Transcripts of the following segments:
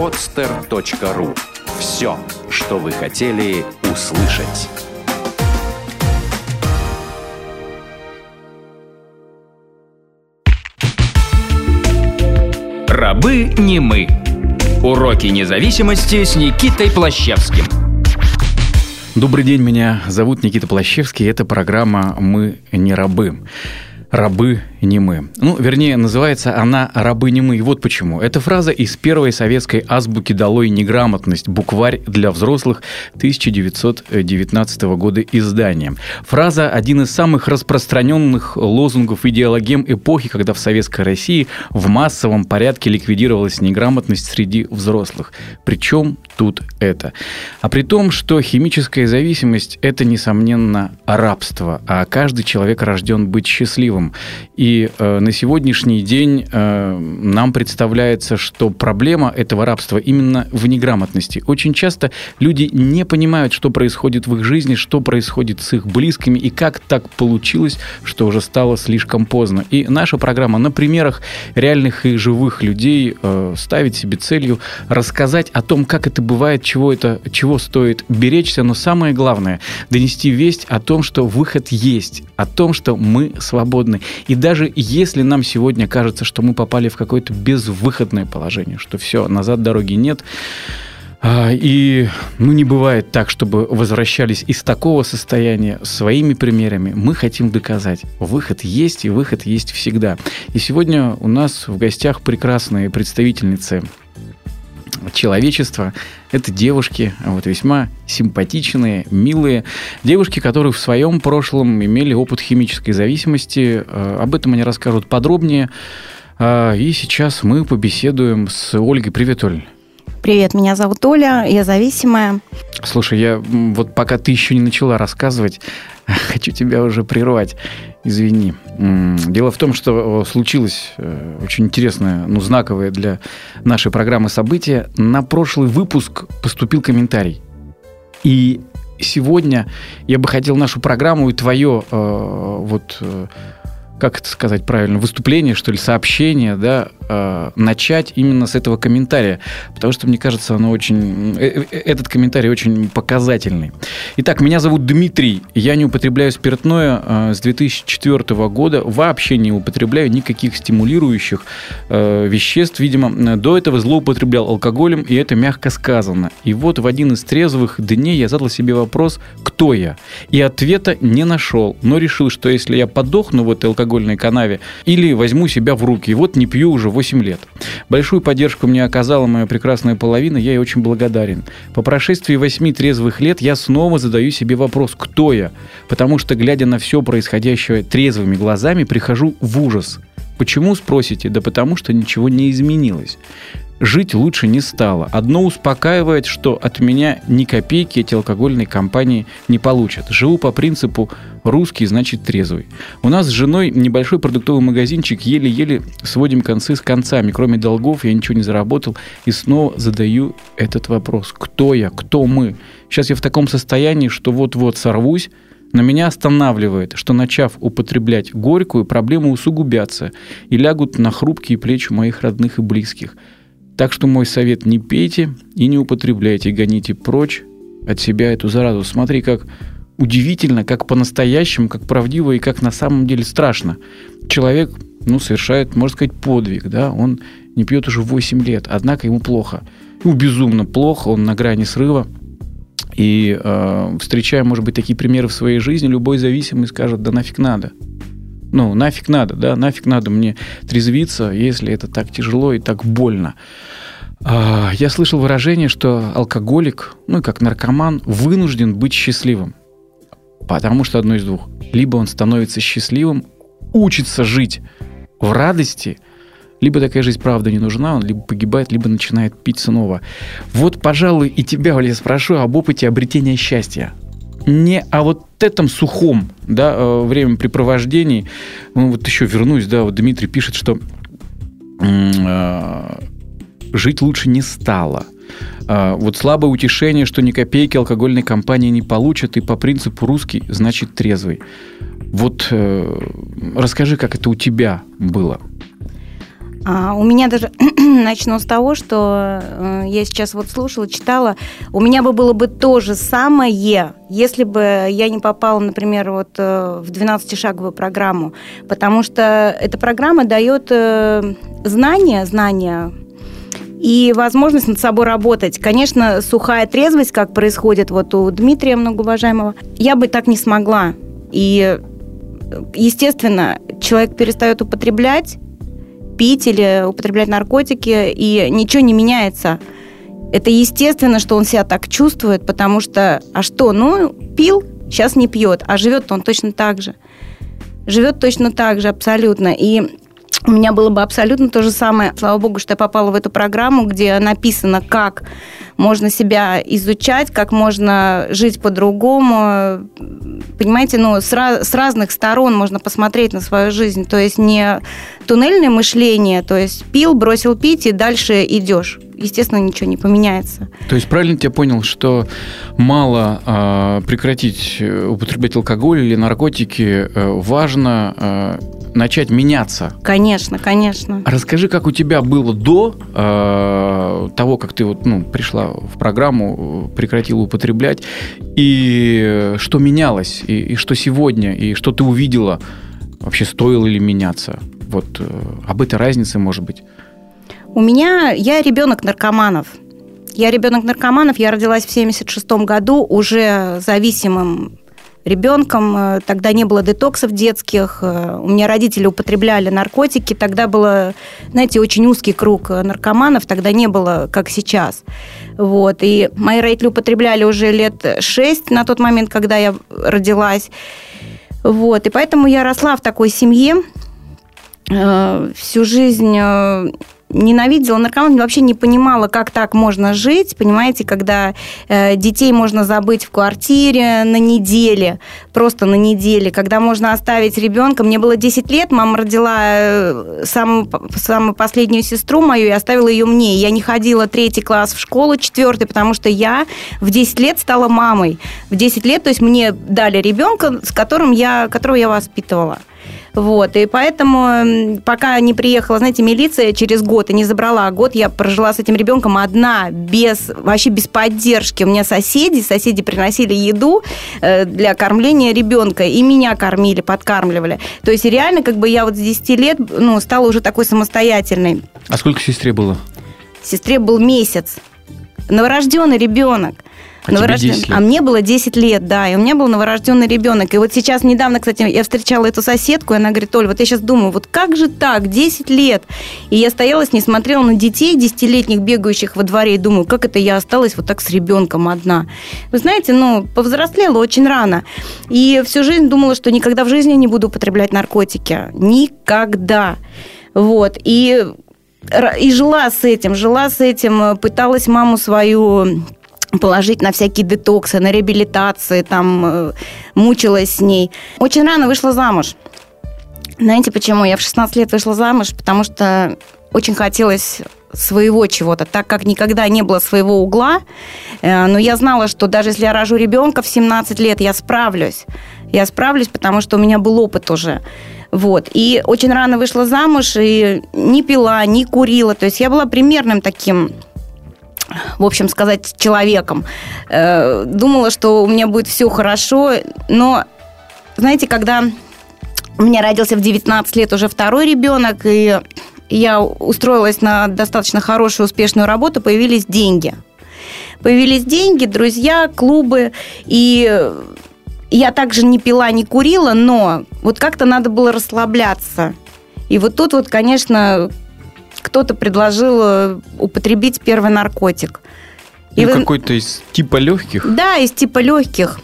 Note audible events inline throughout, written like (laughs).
podster.ru Все, что вы хотели услышать. Рабы не мы. Уроки независимости с Никитой Плащевским. Добрый день, меня зовут Никита Плащевский. Это программа «Мы не рабы» рабы не мы. Ну, вернее, называется она «Рабы не мы». И вот почему. Эта фраза из первой советской азбуки «Долой неграмотность. Букварь для взрослых» 1919 года издания. Фраза – один из самых распространенных лозунгов идеологем эпохи, когда в Советской России в массовом порядке ликвидировалась неграмотность среди взрослых. Причем тут это? А при том, что химическая зависимость – это, несомненно, рабство, а каждый человек рожден быть счастливым рабством. Э, на сегодняшний день э, нам представляется, что проблема этого рабства именно в неграмотности. Очень часто люди не понимают, что происходит в их жизни, что происходит с их близкими и как так получилось, что уже стало слишком поздно. И наша программа на примерах реальных и живых людей э, ставит себе целью рассказать о том, как это бывает, чего это, чего стоит беречься, но самое главное донести весть о том, что выход есть, о том, что мы свободны. И даже если нам сегодня кажется, что мы попали в какое-то безвыходное положение, что все, назад дороги нет, а, и ну, не бывает так, чтобы возвращались из такого состояния своими примерами. Мы хотим доказать. Выход есть, и выход есть всегда. И сегодня у нас в гостях прекрасные представительницы человечества. Это девушки, вот весьма симпатичные, милые. Девушки, которые в своем прошлом имели опыт химической зависимости. Э, об этом они расскажут подробнее. Э, и сейчас мы побеседуем с Ольгой. Привет, Оль. Привет, меня зовут Оля, я зависимая. Слушай, я вот пока ты еще не начала рассказывать, (laughs) хочу тебя уже прервать. Извини. Дело в том, что случилось э, очень интересное, ну, знаковое для нашей программы событие. На прошлый выпуск поступил комментарий. И сегодня я бы хотел нашу программу и твое э, вот э, как это сказать правильно, выступление, что ли, сообщение, да, э, начать именно с этого комментария, потому что, мне кажется, оно очень, э, э, этот комментарий очень показательный. Итак, меня зовут Дмитрий, я не употребляю спиртное э, с 2004 года, вообще не употребляю никаких стимулирующих э, веществ, видимо, до этого злоупотреблял алкоголем, и это мягко сказано. И вот в один из трезвых дней я задал себе вопрос, кто я? И ответа не нашел, но решил, что если я подохну в этой алкогольной алкогольной канаве, или возьму себя в руки. И вот не пью уже 8 лет. Большую поддержку мне оказала моя прекрасная половина, я ей очень благодарен. По прошествии 8 трезвых лет я снова задаю себе вопрос, кто я? Потому что, глядя на все происходящее трезвыми глазами, прихожу в ужас. Почему, спросите? Да потому что ничего не изменилось жить лучше не стало. Одно успокаивает, что от меня ни копейки эти алкогольные компании не получат. Живу по принципу русский значит трезвый. У нас с женой небольшой продуктовый магазинчик, еле-еле сводим концы с концами. Кроме долгов я ничего не заработал и снова задаю этот вопрос. Кто я? Кто мы? Сейчас я в таком состоянии, что вот-вот сорвусь, но меня останавливает, что начав употреблять горькую, проблемы усугубятся и лягут на хрупкие плечи моих родных и близких – так что мой совет – не пейте и не употребляйте, гоните прочь от себя эту заразу. Смотри, как удивительно, как по-настоящему, как правдиво и как на самом деле страшно. Человек, ну, совершает, можно сказать, подвиг, да, он не пьет уже 8 лет, однако ему плохо. Ему безумно плохо, он на грани срыва. И э, встречая, может быть, такие примеры в своей жизни, любой зависимый скажет, да нафиг надо. Ну, нафиг надо, да, нафиг надо мне трезвиться, если это так тяжело и так больно. А, я слышал выражение, что алкоголик, ну, как наркоман, вынужден быть счастливым. Потому что одно из двух. Либо он становится счастливым, учится жить в радости, либо такая жизнь правда не нужна, он либо погибает, либо начинает пить снова. Вот, пожалуй, и тебя, Оля, спрошу об опыте обретения счастья не о вот этом сухом да, э, времяпрепровождении. Ну, вот еще вернусь, да, вот Дмитрий пишет, что э, жить лучше не стало. Э, вот слабое утешение, что ни копейки алкогольной компании не получат, и по принципу русский значит трезвый. Вот расскажи, как это у тебя было. А, у меня даже (clears throat) начну с того, что э, я сейчас вот слушала, читала. У меня бы было бы то же самое, если бы я не попала, например, вот э, в 12-шаговую программу, потому что эта программа дает э, знания, знания и возможность над собой работать. Конечно, сухая трезвость, как происходит вот у Дмитрия многоуважаемого, я бы так не смогла. И, естественно, человек перестает употреблять, пить или употреблять наркотики, и ничего не меняется. Это естественно, что он себя так чувствует, потому что, а что, ну, пил, сейчас не пьет, а живет он точно так же. Живет точно так же, абсолютно. И у меня было бы абсолютно то же самое. Слава богу, что я попала в эту программу, где написано, как можно себя изучать, как можно жить по-другому. Понимаете, ну, с, раз, с разных сторон можно посмотреть на свою жизнь. То есть не туннельное мышление, то есть пил, бросил пить и дальше идешь естественно, ничего не поменяется. То есть правильно я понял, что мало э, прекратить употреблять алкоголь или наркотики, э, важно э, начать меняться. Конечно, конечно. Расскажи, как у тебя было до э, того, как ты вот, ну, пришла в программу, прекратила употреблять, и что менялось, и, и что сегодня, и что ты увидела, вообще стоило ли меняться? Вот э, об этой разнице, может быть. У меня, я ребенок наркоманов. Я ребенок наркоманов, я родилась в 76 году уже зависимым ребенком. Э, тогда не было детоксов детских. Э, у меня родители употребляли наркотики. Тогда было, знаете, очень узкий круг наркоманов. Тогда не было, как сейчас. Вот. И мои родители употребляли уже лет шесть на тот момент, когда я родилась. Вот. И поэтому я росла в такой семье. Э, всю жизнь ненавидела наркоманов, вообще не понимала, как так можно жить, понимаете, когда э, детей можно забыть в квартире на неделе, просто на неделе, когда можно оставить ребенка. Мне было 10 лет, мама родила э, самую, самую последнюю сестру мою и оставила ее мне. Я не ходила третий класс в школу, четвертый, потому что я в 10 лет стала мамой. В 10 лет, то есть мне дали ребенка, с которым я, которого я воспитывала. Вот, и поэтому, пока не приехала, знаете, милиция через год и не забрала, год я прожила с этим ребенком одна, без, вообще без поддержки. У меня соседи, соседи приносили еду э, для кормления ребенка, и меня кормили, подкармливали. То есть реально, как бы я вот с 10 лет, ну, стала уже такой самостоятельной. А сколько сестре было? Сестре был месяц. Новорожденный ребенок. А, Новорожден... тебе 10 лет. а мне было 10 лет, да, и у меня был новорожденный ребенок. И вот сейчас недавно, кстати, я встречала эту соседку, и она говорит, Оль, вот я сейчас думаю, вот как же так, 10 лет? И я стояла с ней, смотрела на детей 10-летних, бегающих во дворе, и думаю, как это я осталась вот так с ребенком одна? Вы знаете, ну, повзрослела очень рано. И всю жизнь думала, что никогда в жизни не буду употреблять наркотики. Никогда. Вот. И и жила с этим, жила с этим, пыталась маму свою положить на всякие детоксы, на реабилитации, там, э, мучилась с ней. Очень рано вышла замуж. Знаете почему? Я в 16 лет вышла замуж, потому что очень хотелось своего чего-то, так как никогда не было своего угла. Э, но я знала, что даже если я рожу ребенка в 17 лет, я справлюсь. Я справлюсь, потому что у меня был опыт уже. Вот. И очень рано вышла замуж, и не пила, не курила. То есть я была примерным таким в общем сказать, человеком. Э, думала, что у меня будет все хорошо, но, знаете, когда у меня родился в 19 лет уже второй ребенок, и я устроилась на достаточно хорошую, успешную работу, появились деньги. Появились деньги, друзья, клубы, и я также не пила, не курила, но вот как-то надо было расслабляться. И вот тут вот, конечно, кто-то предложил э, употребить первый наркотик. И ну, вы... какой-то из типа легких? Да, из типа легких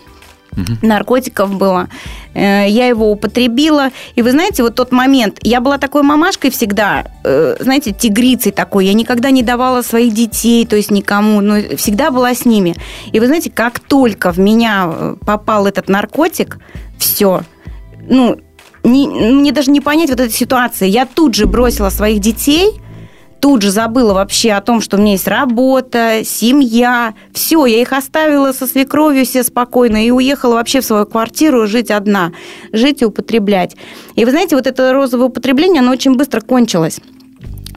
угу. наркотиков было. Э, я его употребила. И вы знаете, вот тот момент, я была такой мамашкой всегда, э, знаете, тигрицей такой. Я никогда не давала своих детей, то есть никому, но всегда была с ними. И вы знаете, как только в меня попал этот наркотик, все, ну, не, мне даже не понять вот этой ситуации. Я тут же бросила своих детей, тут же забыла вообще о том, что у меня есть работа, семья. Все, я их оставила со свекровью все спокойно и уехала вообще в свою квартиру жить одна, жить и употреблять. И вы знаете, вот это розовое употребление, оно очень быстро кончилось.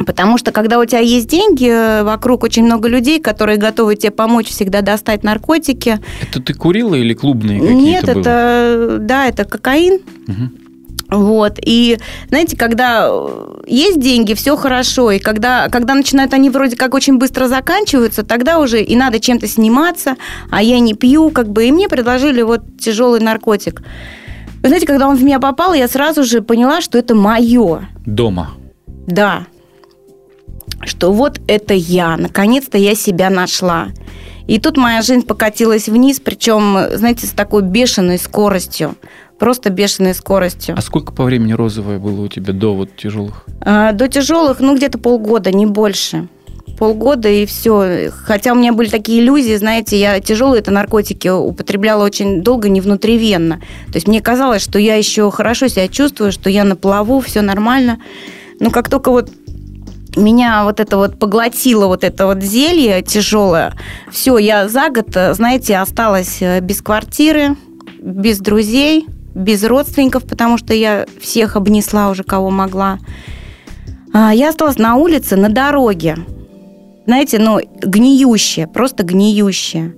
Потому что когда у тебя есть деньги, э, вокруг очень много людей, которые готовы тебе помочь всегда достать наркотики. Это ты курила или клубные какие-то Нет, было? это да, это кокаин. Мгм. Вот. И знаете, когда э, есть деньги, все хорошо. И когда, когда начинают они вроде как очень быстро заканчиваются, тогда уже и надо чем-то сниматься, а я не пью, как бы. И мне предложили вот тяжелый наркотик. Вы знаете, когда он в меня попал, я сразу же поняла, что это мое. Дома. Да. Что вот это я. Наконец-то я себя нашла. И тут моя жизнь покатилась вниз, причем, знаете, с такой бешеной скоростью. Просто бешеной скоростью. А сколько по времени розовое было у тебя до вот тяжелых? А, До тяжелых, ну, где-то полгода, не больше. Полгода и все. Хотя у меня были такие иллюзии, знаете, я тяжелые это наркотики употребляла очень долго, не внутривенно. То есть мне казалось, что я еще хорошо себя чувствую, что я на плаву, все нормально. Но как только вот меня вот это вот поглотило вот это вот зелье тяжелое, все, я за год, знаете, осталась э, без квартиры, без друзей, без родственников, потому что я всех обнесла уже, кого могла. А, Я осталась на улице, на дороге. Знаете, ну, гниющее, просто гниющее.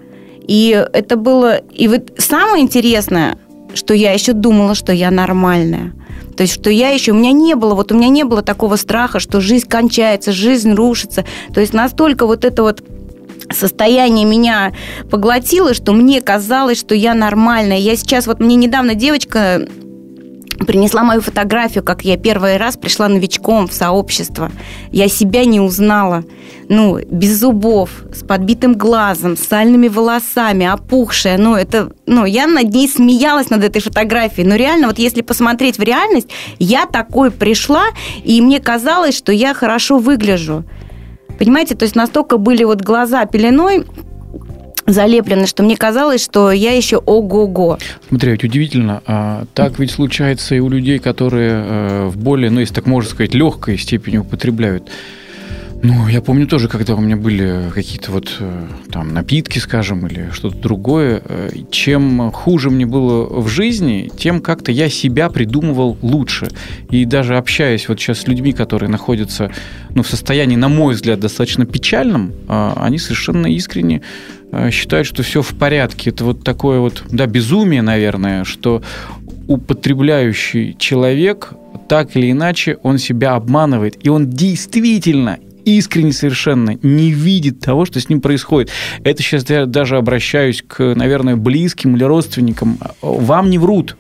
И это было... И вот самое интересное, что я еще думала, что я нормальная. То есть, что я еще... У меня не было, вот у меня не было такого страха, что жизнь кончается, жизнь рушится. То есть, настолько вот это вот состояние меня поглотило, что мне казалось, что я нормальная. Я сейчас, вот мне недавно девочка принесла мою фотографию, как я первый раз пришла новичком в сообщество. Я себя не узнала. Ну, без зубов, с подбитым глазом, с сальными волосами, опухшая. Ну, это, ну, я над ней смеялась над этой фотографией. Но реально, вот если посмотреть в реальность, я такой пришла, и мне казалось, что я хорошо выгляжу. Понимаете, то есть настолько были вот глаза пеленой залеплены, что мне казалось, что я еще ого-го. Смотри, ведь удивительно, а, так ведь случается и у людей, которые э, в более, ну, если так можно сказать, легкой степени употребляют. Ну, я помню тоже, когда у меня были какие-то вот э, там напитки, скажем, или что-то другое, э, чем хуже мне было в жизни, тем как-то я себя придумывал лучше. И даже общаясь вот сейчас с людьми, которые находятся ну, в состоянии, на мой взгляд, достаточно печальном, они совершенно искренне э, считают, что все в порядке. Это вот такое вот, да, безумие, наверное, что употребляющий человек так или иначе он себя обманывает, и он действительно искренне совершенно не видит того, что с ним происходит. Это сейчас я даже обращаюсь к, наверное, близким или родственникам. Вам не врут.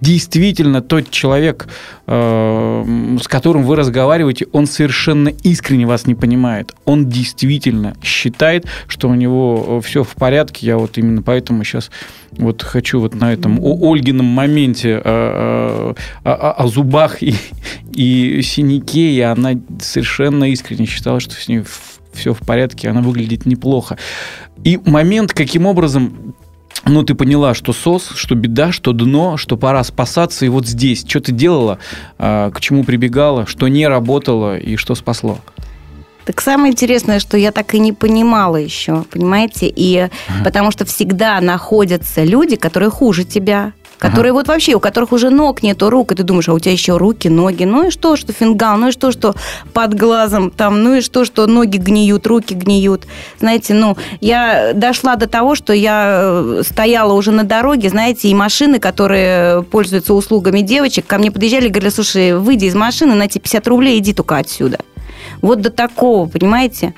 Действительно, тот человек, э, с которым вы разговариваете, он совершенно искренне вас не понимает. Он действительно считает, что у него все в порядке. Я вот именно поэтому сейчас вот хочу вот на этом о Ольгином моменте э, о, о- о зубах и, и синяке, и она совершенно искренне считала, что с ней все в порядке, она выглядит неплохо. И момент, каким образом ну, ты поняла, что сос, что беда, что дно, что пора спасаться. И вот здесь, что ты делала, а, к чему прибегала, что не работало и что спасло? Так самое интересное, что я так и не понимала еще, понимаете? И потому что всегда находятся люди, которые хуже тебя, которые вот вообще, у которых уже ног нету, рук, и ты думаешь, а у тебя еще руки, ноги, ну и что, что фингал, ну и что, что под глазом там, ну и что, что ноги гниют, руки гниют. Знаете, ну, я дошла до того, что я э, стояла уже на дороге, знаете, и машины, которые пользуются услугами девочек, ко мне подъезжали и говорили, слушай, выйди из машины, на тебе 50 рублей, иди только отсюда. Вот до такого, понимаете?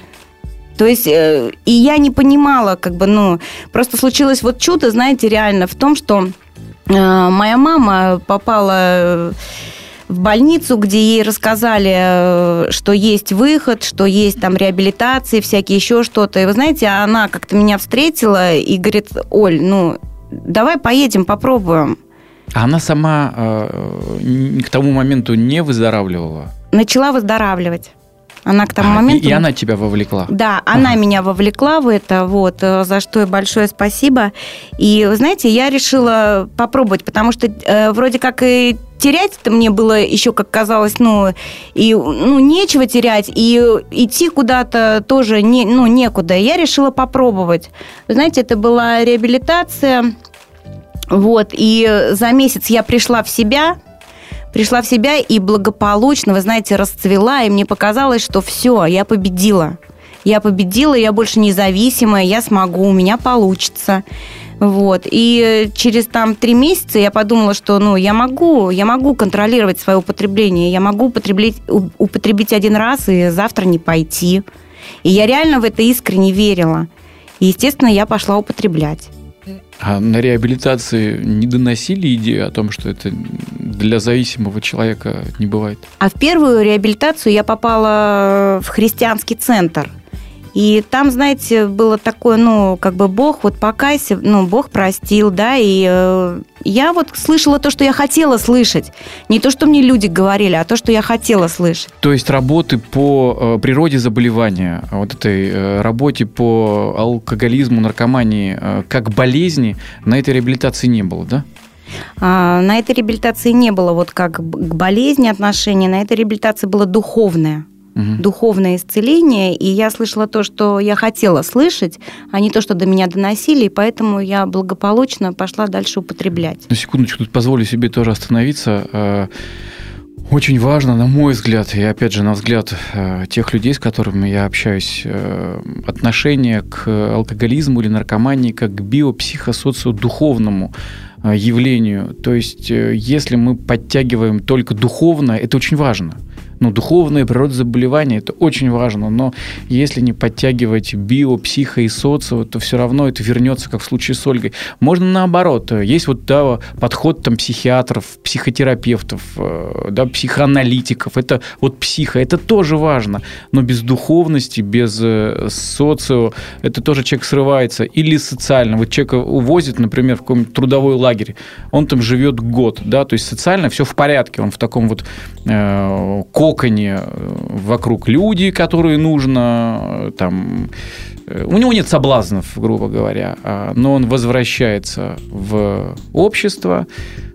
То есть, э, и я не понимала, как бы, ну, просто случилось вот чудо, знаете, реально в том, что моя мама попала э, в больницу, где ей рассказали, э, что есть выход, что есть там реабилитации, всякие еще что-то. И вы знаете, она как-то меня встретила и говорит, Оль, ну, давай поедем, попробуем. А она сама э, к тому моменту не выздоравливала? Начала выздоравливать. Она к тому А, и- моменту... и, она тебя вовлекла? Да, она Ага. меня вовлекла в это, вот, э, за что ей большое спасибо. И, знаете, я решила попробовать, потому что э, вроде как и терять-то мне было еще, как казалось, ну, и, ну, нечего терять, и идти куда-то тоже не, ну, некуда. Я решила попробовать. Вы знаете, это была реабилитация, вот, и за месяц я пришла в себя, пришла в себя и благополучно, вы знаете, расцвела, и мне показалось, что все, я победила. Я победила, я больше независимая, я смогу, у меня получится. Вот. И через там три месяца я подумала, что ну, я могу, я могу контролировать свое употребление, я могу употребить, употребить один раз и завтра не пойти. И я реально в это искренне верила. И, естественно, я пошла употреблять. А на реабилитации не доносили идею о том, что это для зависимого человека не бывает? А в первую реабилитацию я попала в христианский центр – и там, знаете, было такое, ну, как бы Бог, вот покайся, ну, Бог простил, да, и э, я вот слышала то, что я хотела слышать. Не то, что мне люди говорили, а то, что я хотела слышать. То есть работы по э, природе заболевания, вот этой э, работе по алкоголизму, наркомании, э, как болезни, на этой реабилитации не было, да? А, на этой реабилитации не было вот как к болезни отношения, на этой реабилитации было духовное угу. духовное исцеление, и я слышала то, что я хотела слышать, а не то, что до меня доносили, и поэтому я благополучно пошла дальше употреблять. На секундочку, тут позволю себе тоже остановиться. А, очень важно, на мой взгляд, и опять же на взгляд а, тех людей, с которыми я общаюсь, а, отношение к алкоголизму или наркомании как к биопсихосоциодуховному явлению. То есть, э, если мы подтягиваем только духовно, это очень важно ну, духовная природа заболевания, это очень важно, но если не подтягивать био, психо и социо, то все равно это вернется, как в случае с Ольгой. Можно наоборот. Есть вот да, подход там психиатров, психотерапевтов, э, да, психоаналитиков. Это вот психо, это тоже важно. Но без духовности, без э, социо, это тоже человек срывается. Или социально. Вот человека увозят, например, в какой-нибудь трудовой лагерь, он там живет год, да, то есть социально все в порядке, он в таком вот э, коконе э, вокруг люди, которые нужно, э, там, э, у него нет соблазнов, грубо говоря, а, но он возвращается в общество,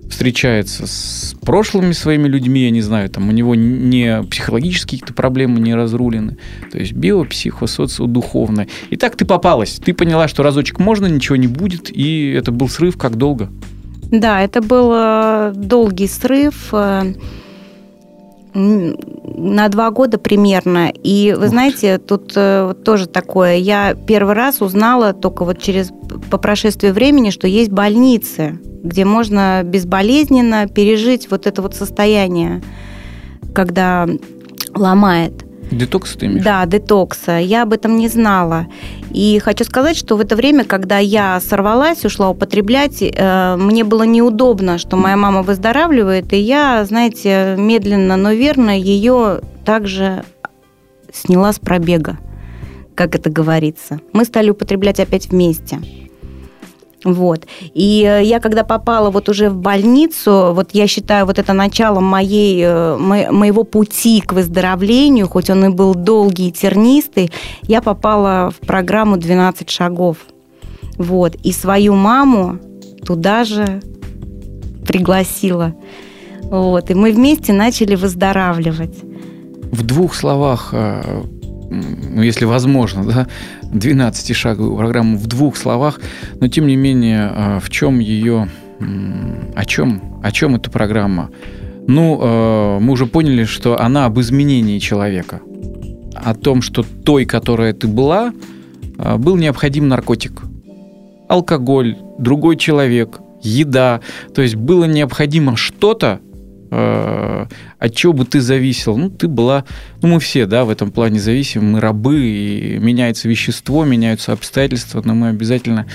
встречается с прошлыми своими людьми, я не знаю, там у него не психологические какие-то проблемы не разрулены, то есть био, психо, социо, духовное. И так ты попалась, ты поняла, что разочек можно, ничего не будет, и это был срыв, как долго? Да, это был долгий срыв на два года примерно. И вы знаете, тут э, тоже такое. Я первый раз узнала только вот через по прошествии времени, что есть больницы, где можно безболезненно пережить вот это вот состояние, когда ломает. Детокс ты имеешь? Да, детокса. Я об этом не знала. И хочу сказать, что в это время, когда я сорвалась, ушла употреблять, э, мне было неудобно, что моя мама выздоравливает, и я, знаете, медленно, но верно ее также сняла с пробега, как это говорится. Мы стали употреблять опять вместе. Вот. И э, я когда попала вот уже в больницу, вот я считаю, вот это начало моей, э, мо, моего пути к выздоровлению, хоть он и был долгий и тернистый, я попала в программу «12 шагов». Вот. И свою маму туда же пригласила. Вот. И мы вместе начали выздоравливать. В двух словах, э, ну, если возможно, да, 12-шаговую программу в двух словах, но тем не менее, а, в чем ее, о чем, о чем эта программа? Ну, а, мы уже поняли, что она об изменении человека, о том, что той, которая ты была, а, был необходим наркотик, алкоголь, другой человек, еда, то есть было необходимо что-то, от чего бы ты зависел? Ну, ты была... Ну, мы все, да, в этом плане зависим, мы рабы, и меняется вещество, меняются обстоятельства, но мы обязательно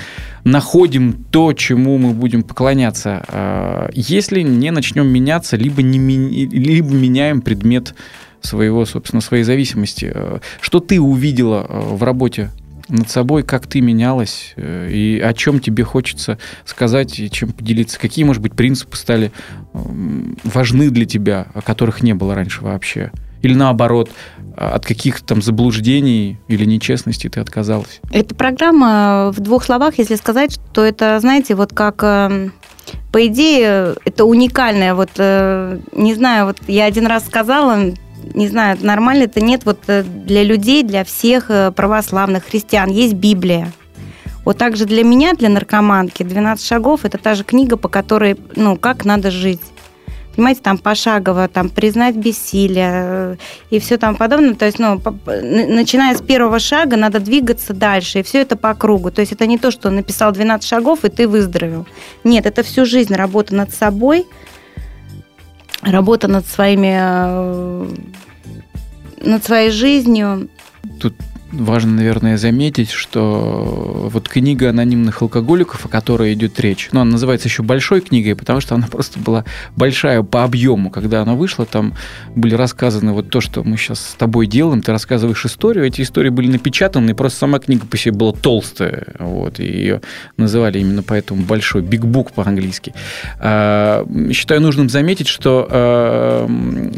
находим то, чему мы будем поклоняться. Э, если не начнем меняться, либо, не, либо меняем предмет своего, собственно, своей зависимости. Э, что ты увидела в работе над собой, как ты менялась, э, и о чем тебе хочется сказать, и чем поделиться. Какие, может быть, принципы стали важны для тебя, о которых не было раньше вообще? Или наоборот, от каких там заблуждений или нечестности ты отказалась? Эта программа, в двух словах, если сказать, что это, знаете, вот как эм, по идее, это уникальное. Вот, э, не знаю, вот я один раз сказала, не знаю, нормально это нет вот э, для людей, для всех э, православных христиан. Есть Библия. Вот также для меня, для наркоманки, 12 шагов – это та же книга, по которой, ну, как надо жить. понимаете, там пошагово, там признать бессилие э, и все там подобное. То есть, ну, начиная с первого шага, надо двигаться дальше, и все это по кругу. То есть это не то, что написал 12 шагов, и ты выздоровел. Нет, это всю жизнь работа над собой, работа над своими э, над своей жизнью. Тут важно, наверное, заметить, что вот книга анонимных алкоголиков, о которой идет речь, ну, она называется еще большой книгой, потому что она (laughs) просто была большая по объему. Когда она вышла, там были рассказаны вот то, что мы сейчас с тобой делаем, ты рассказываешь историю, эти истории были напечатаны, и просто сама книга по себе была толстая, вот, и ее называли именно поэтому большой, big book по-английски. А, считаю нужным заметить, что а,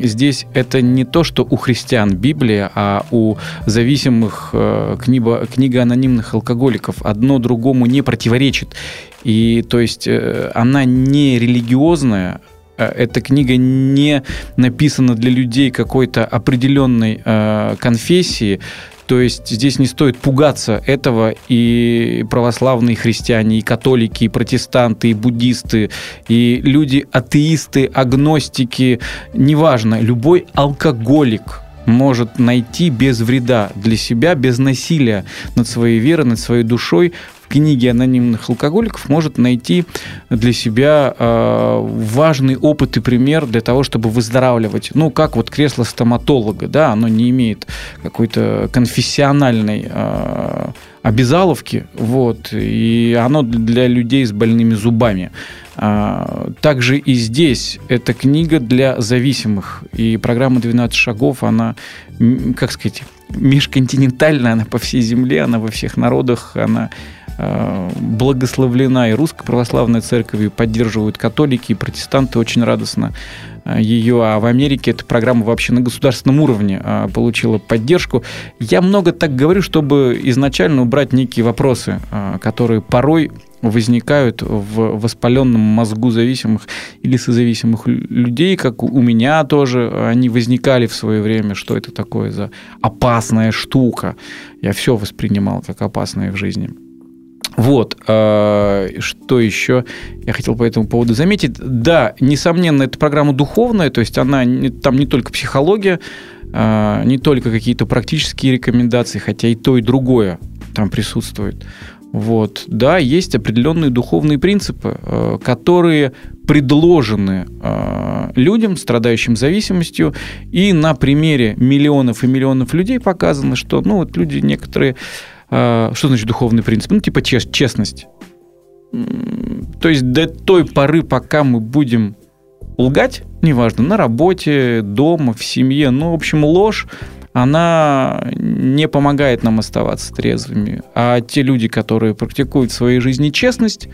здесь это не то, что у христиан Библия, а у зависимых Э, книга, книга анонимных алкоголиков одно другому не противоречит. И то есть э, она не религиозная, э, эта книга не написана для людей какой-то определенной э, конфессии. То есть здесь не стоит пугаться этого и православные христиане, и католики, и протестанты, и буддисты, и люди атеисты, агностики, неважно, любой алкоголик – может найти без вреда для себя, без насилия над своей верой, над своей душой в книге анонимных алкоголиков может найти для себя э, важный опыт и пример для того, чтобы выздоравливать. Ну, как вот кресло стоматолога, да, оно не имеет какой-то конфессиональной э, обязаловки, вот, и оно для людей с больными зубами. А, также и здесь эта книга для зависимых. И программа «12 шагов», она, как сказать, межконтинентальная, она по всей земле, она во всех народах, она а, благословлена и Русская Православная Церковь, и поддерживают католики, и протестанты очень радостно а, ее, а в Америке эта программа вообще на государственном уровне получила поддержку. Я много так говорю, чтобы изначально убрать некие вопросы, которые порой возникают в воспаленном мозгу зависимых или созависимых людей, как у меня тоже они возникали в свое время, что это такое за опасная штука. Я все воспринимал как опасное в жизни. Вот, э, что еще я хотел по этому поводу заметить. Да, несомненно, эта программа духовная, то есть она там не только психология, э, не только какие-то практические рекомендации, хотя и то, и другое там присутствует. Вот. Да, есть определенные духовные принципы, э, которые предложены э, людям, страдающим зависимостью, и на примере миллионов и миллионов людей показано, что ну, вот люди некоторые... Э, что значит духовный принцип? Ну, типа честность. То есть до той поры, пока мы будем лгать, неважно, на работе, дома, в семье, ну, в общем, ложь она не помогает нам оставаться трезвыми. А те люди, которые практикуют в своей жизни честность,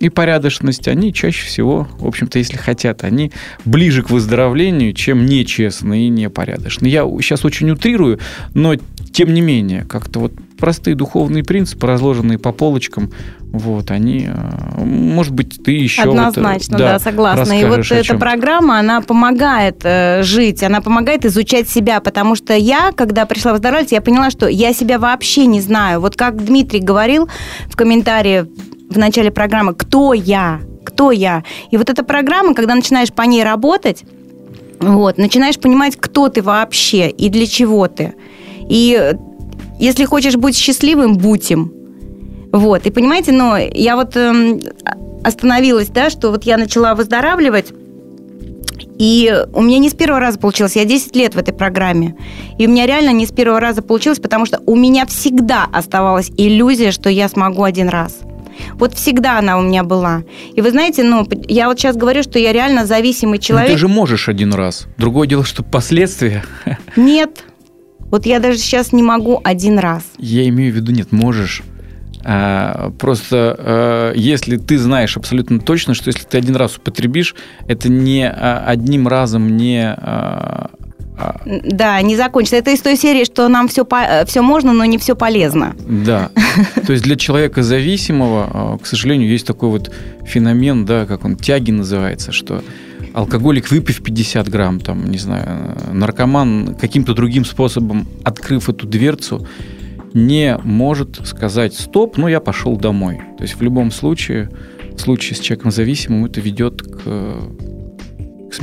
и порядочность, они чаще всего, в общем-то, если хотят, они ближе к выздоровлению, чем нечестные и непорядочные. Я сейчас очень утрирую, но тем не менее, как-то вот простые духовные принципы, разложенные по полочкам, вот, они, э, может быть, ты еще... Однозначно, вот, да, да, согласна. И вот эта программа, она помогает э, жить, она помогает изучать себя, потому что я, когда пришла выздоравливать, я поняла, что я себя вообще не знаю. Вот как Дмитрий говорил в комментарии в начале программы, кто я, кто я. И вот эта программа, когда начинаешь по ней работать, вот, начинаешь понимать, кто ты вообще и для чего ты. И если хочешь быть счастливым, будь им. Вот, и понимаете, но я вот э, остановилась, да, что вот я начала выздоравливать, и у меня не с первого раза получилось. Я 10 лет в этой программе. И у меня реально не с первого раза получилось, потому что у меня всегда оставалась иллюзия, что я смогу один раз. Вот всегда она у меня была. И вы знаете, ну, я вот сейчас говорю, что я реально зависимый человек. Но ты же можешь один раз. Другое дело, что последствия. Нет. Вот я даже сейчас не могу один раз. Я имею в виду, нет, можешь. А, просто а, если ты знаешь абсолютно точно, что если ты один раз употребишь, это не а, одним разом не а, да, не закончится. Это из той серии, что нам все, все можно, но не все полезно. Да. (laughs) То есть для человека зависимого, а, к сожалению, есть такой вот феномен, да, как он, тяги называется, что алкоголик, выпив 50 грамм, там, не знаю, наркоман каким-то другим способом, открыв эту дверцу, не может сказать «стоп, ну я пошел домой». То есть в любом случае, в случае с человеком зависимым, это ведет к, к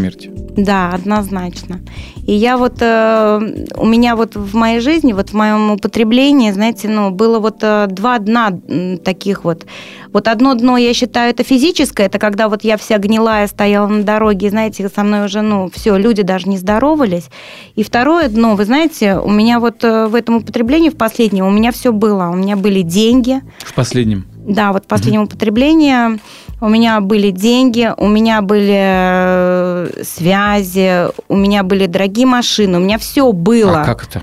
смерти. Да, однозначно. И я вот, э, у меня вот в моей жизни, вот в моем употреблении, знаете, ну, было вот э, два дна таких вот. Вот одно дно, я считаю, это физическое, это когда вот я вся гнилая стояла на дороге, знаете, со мной уже, ну, все, люди даже не здоровались. И второе дно, вы знаете, у меня вот э, в этом употреблении, в последнем, у меня все было. У меня были деньги. В последнем? Да, вот в последнем mm-hmm. употреблении у меня были деньги, у меня были э, связи, у меня были дорогие машины, у меня все было. А как это?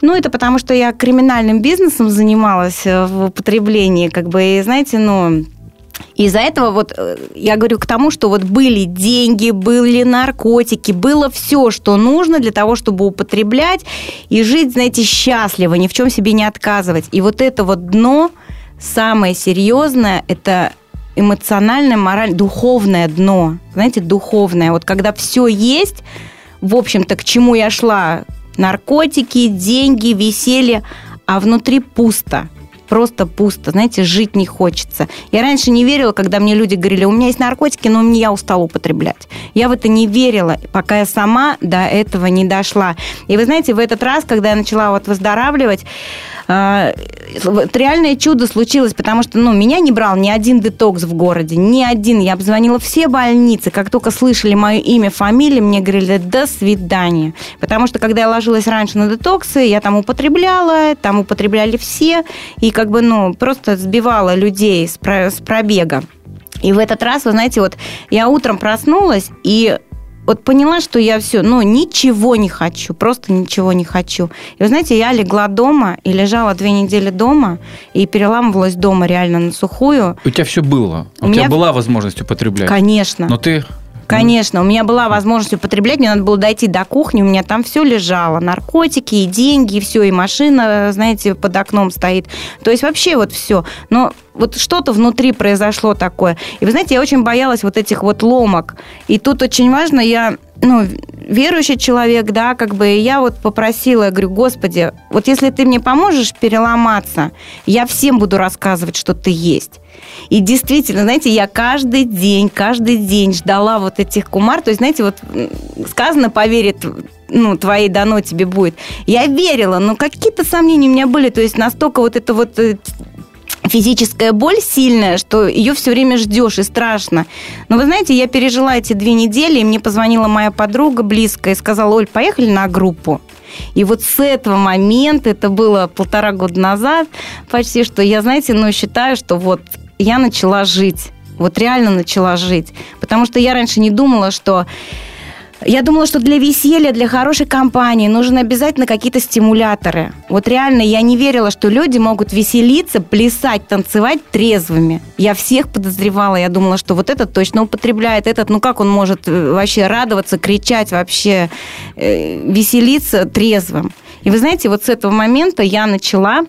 Ну, это потому, что я криминальным бизнесом занималась э, в употреблении, как бы, и, знаете, ну, из-за этого вот э, я говорю к тому, что вот были деньги, были наркотики, было все, что нужно для того, чтобы употреблять и жить, знаете, счастливо, ни в чем себе не отказывать. И вот это вот дно самое серьезное, это эмоциональное, мораль, духовное дно. Знаете, духовное. Вот когда все есть, в общем-то, к чему я шла, наркотики, деньги, веселье, а внутри пусто просто пусто, знаете, жить не хочется. Я раньше не верила, когда мне люди говорили, у меня есть наркотики, но мне я устала употреблять. Я в это не верила, пока я сама до этого не дошла. И вы знаете, в этот раз, когда я начала вот выздоравливать, реальное чудо случилось, потому что ну, меня не брал ни один детокс в городе, ни один. Я обзвонила все больницы, как только слышали мое имя, фамилию, мне говорили «до свидания». Потому что, когда я ложилась раньше на детоксы, я там употребляла, там употребляли все, и как бы, ну, просто сбивала людей с, пробега. И в этот раз, вы знаете, вот я утром проснулась, и вот поняла, что я все, ну, ничего не хочу, просто ничего не хочу. И вы знаете, я легла дома и лежала две недели дома и переламывалась дома реально на сухую. У тебя все было? У, у меня... тебя была возможность употреблять? Конечно. Но ты Конечно, у меня была возможность употреблять, мне надо было дойти до кухни, у меня там все лежало, наркотики, и деньги, и все, и машина, знаете, под окном стоит. То есть вообще вот все. Но вот что-то внутри произошло такое. И вы знаете, я очень боялась вот этих вот ломок. И тут очень важно, я ну, верующий человек, да, как бы я вот попросила, я говорю, Господи, вот если ты мне поможешь переломаться, я всем буду рассказывать, что ты есть. И действительно, знаете, я каждый день, каждый день ждала вот этих кумар. То есть, знаете, вот сказано, поверит ну, твоей дано тебе будет. Я верила, но какие-то сомнения у меня были. То есть настолько вот это вот э, физическая боль сильная, что ее все время ждешь и страшно. Но вы знаете, я пережила эти две недели, и мне позвонила моя подруга близкая и сказала, Оль, поехали на группу. И вот с этого момента, это было полтора года назад почти, что я, знаете, ну, считаю, что вот я начала жить. Вот реально начала жить. Потому что я раньше не думала, что я думала, что для веселья, для хорошей компании нужны обязательно какие-то стимуляторы. Вот реально я не верила, что люди могут веселиться, плясать, танцевать трезвыми. Я всех подозревала, я думала, что вот этот точно употребляет, этот, ну как он может э, вообще радоваться, кричать вообще, э, веселиться трезвым. И вы знаете, вот с этого момента я начала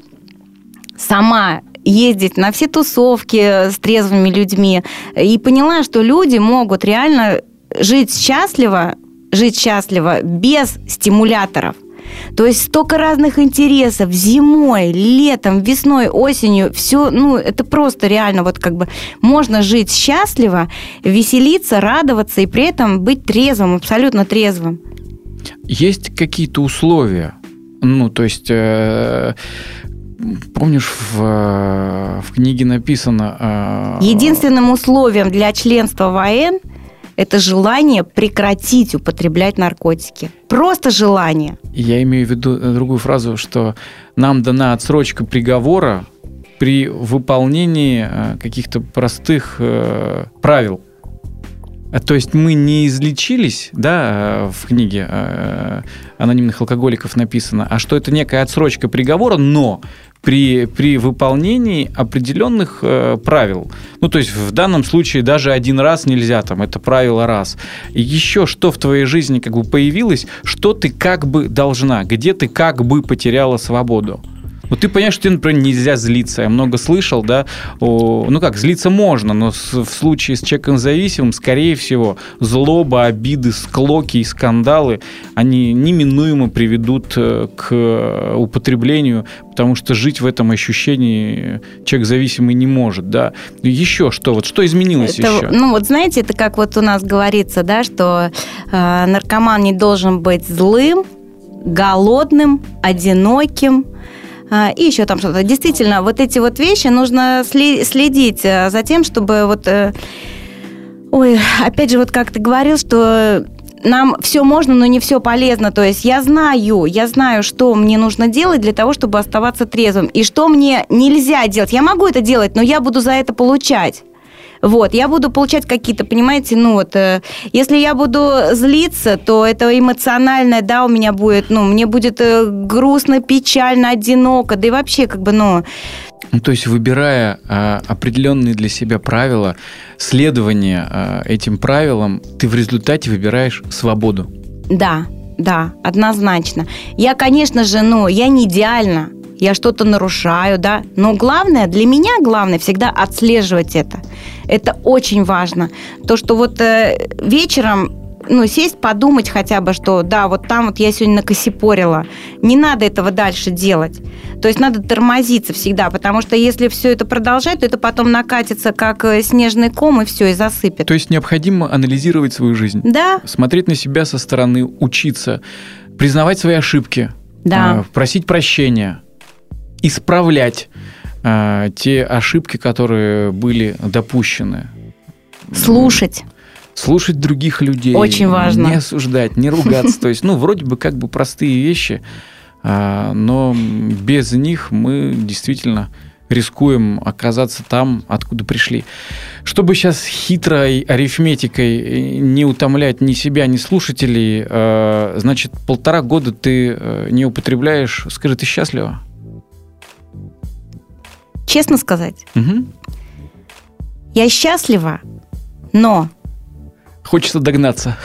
сама ездить на все тусовки с трезвыми людьми и поняла, что люди могут реально жить счастливо, жить счастливо без стимуляторов. То есть столько разных интересов зимой, летом, весной, осенью. Все, ну, это просто реально вот как бы можно жить счастливо, веселиться, радоваться и при этом быть трезвым, абсолютно трезвым. Есть какие-то условия? Ну, то есть э, помнишь, в, э, в книге написано... Э, Единственным условием для членства в АН это желание прекратить употреблять наркотики. Просто желание. Я имею в виду другую фразу, что нам дана отсрочка приговора при выполнении э, каких-то простых правил. То есть мы не излечились, да, в книге анонимных алкоголиков написано, а что это некая отсрочка приговора, но при, при выполнении определенных э, правил. Ну, то есть в данном случае даже один раз нельзя, там, это правило раз. И еще что в твоей жизни как бы появилось, что ты как бы должна, где ты как бы потеряла свободу. Вот ты понимаешь, что тебе, например, нельзя злиться. Я много слышал, да, о, ну как, злиться можно, но с, в случае с человеком зависимым, скорее всего, злоба, обиды, склоки и скандалы, они неминуемо приведут э, к употреблению, потому что жить в этом ощущении человек зависимый не может, да. Еще что? Вот что изменилось Это, еще? Ну вот знаете, это как вот у нас говорится, да, что э, наркоман не должен быть злым, голодным, одиноким, и еще там что-то. Действительно, вот эти вот вещи нужно следить э, за тем, чтобы вот... Э, ой, опять же, вот как ты говорил, что нам все можно, но не все полезно. То есть я знаю, я знаю, что мне нужно делать для того, чтобы оставаться трезвым, и что мне нельзя делать. Я могу это делать, но я буду за это получать. Вот, я буду получать какие-то, понимаете, ну вот, э, если я буду злиться, то это эмоциональное, да, у меня будет, ну, мне будет э, грустно, печально, одиноко, да и вообще, как бы, ну... Ну, то есть, выбирая а, определенные для себя правила, следование а, этим правилам, ты в результате выбираешь свободу. Да, да, однозначно. Я, конечно же, ну, я не идеальна, я что-то нарушаю, да. Но главное, для меня главное всегда отслеживать это. Это очень важно. То, что вот э, вечером ну, сесть, подумать хотя бы, что да, вот там вот я сегодня накосипорила. Не надо этого дальше делать. То есть надо тормозиться всегда, потому что если все это продолжать, то это потом накатится как э, снежный ком и все, и засыпет. То есть необходимо анализировать свою жизнь. Да. Смотреть на себя со стороны, учиться, признавать свои ошибки, да. Э, просить прощения, исправлять э, те ошибки, которые были допущены. Слушать. Слушать других людей. Очень важно. Не осуждать, не ругаться. (laughs) То есть, ну, вроде бы как бы простые вещи, э, но без них мы действительно рискуем оказаться там, откуда пришли. Чтобы сейчас хитрой арифметикой не утомлять ни себя, ни слушателей, э, значит, полтора года ты э, не употребляешь. Скажи, ты счастлива? Честно сказать, угу. я счастлива, но... Хочется догнаться.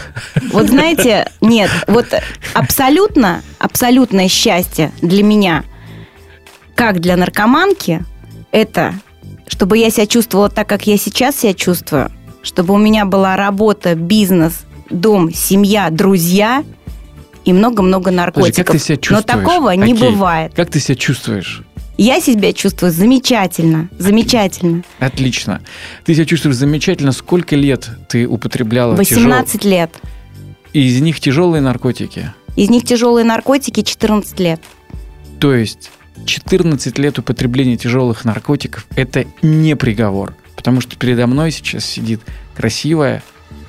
Вот знаете, (laughs) нет, вот абсолютно, абсолютное счастье для меня, как для наркоманки, это чтобы я себя чувствовала так, как я сейчас себя чувствую, чтобы у меня была работа, бизнес, дом, семья, друзья и много-много наркотиков. Подожди, как ты себя чувствуешь? Но такого Окей. не бывает. Как ты себя чувствуешь? Я себя чувствую замечательно, замечательно. Отлично. Ты себя чувствуешь замечательно. Сколько лет ты употребляла 18 тяжел... лет. Из них тяжелые наркотики? Из них тяжелые наркотики 14 лет. То есть 14 лет употребления тяжелых наркотиков – это не приговор. Потому что передо мной сейчас сидит красивая,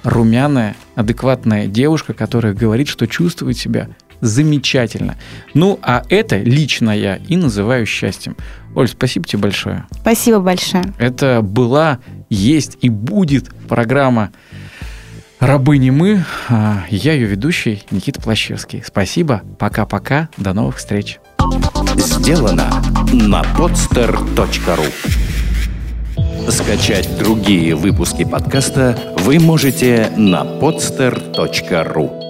румяная, адекватная девушка, которая говорит, что чувствует себя замечательно. Ну, а это лично я и называю счастьем. Оль, спасибо тебе большое. Спасибо большое. Это была, есть и будет программа «Рабы не мы». А, я ее ведущий Никита Плащевский. Спасибо, пока-пока, до новых встреч. Сделано на podster.ru Скачать другие выпуски подкаста вы можете на podster.ru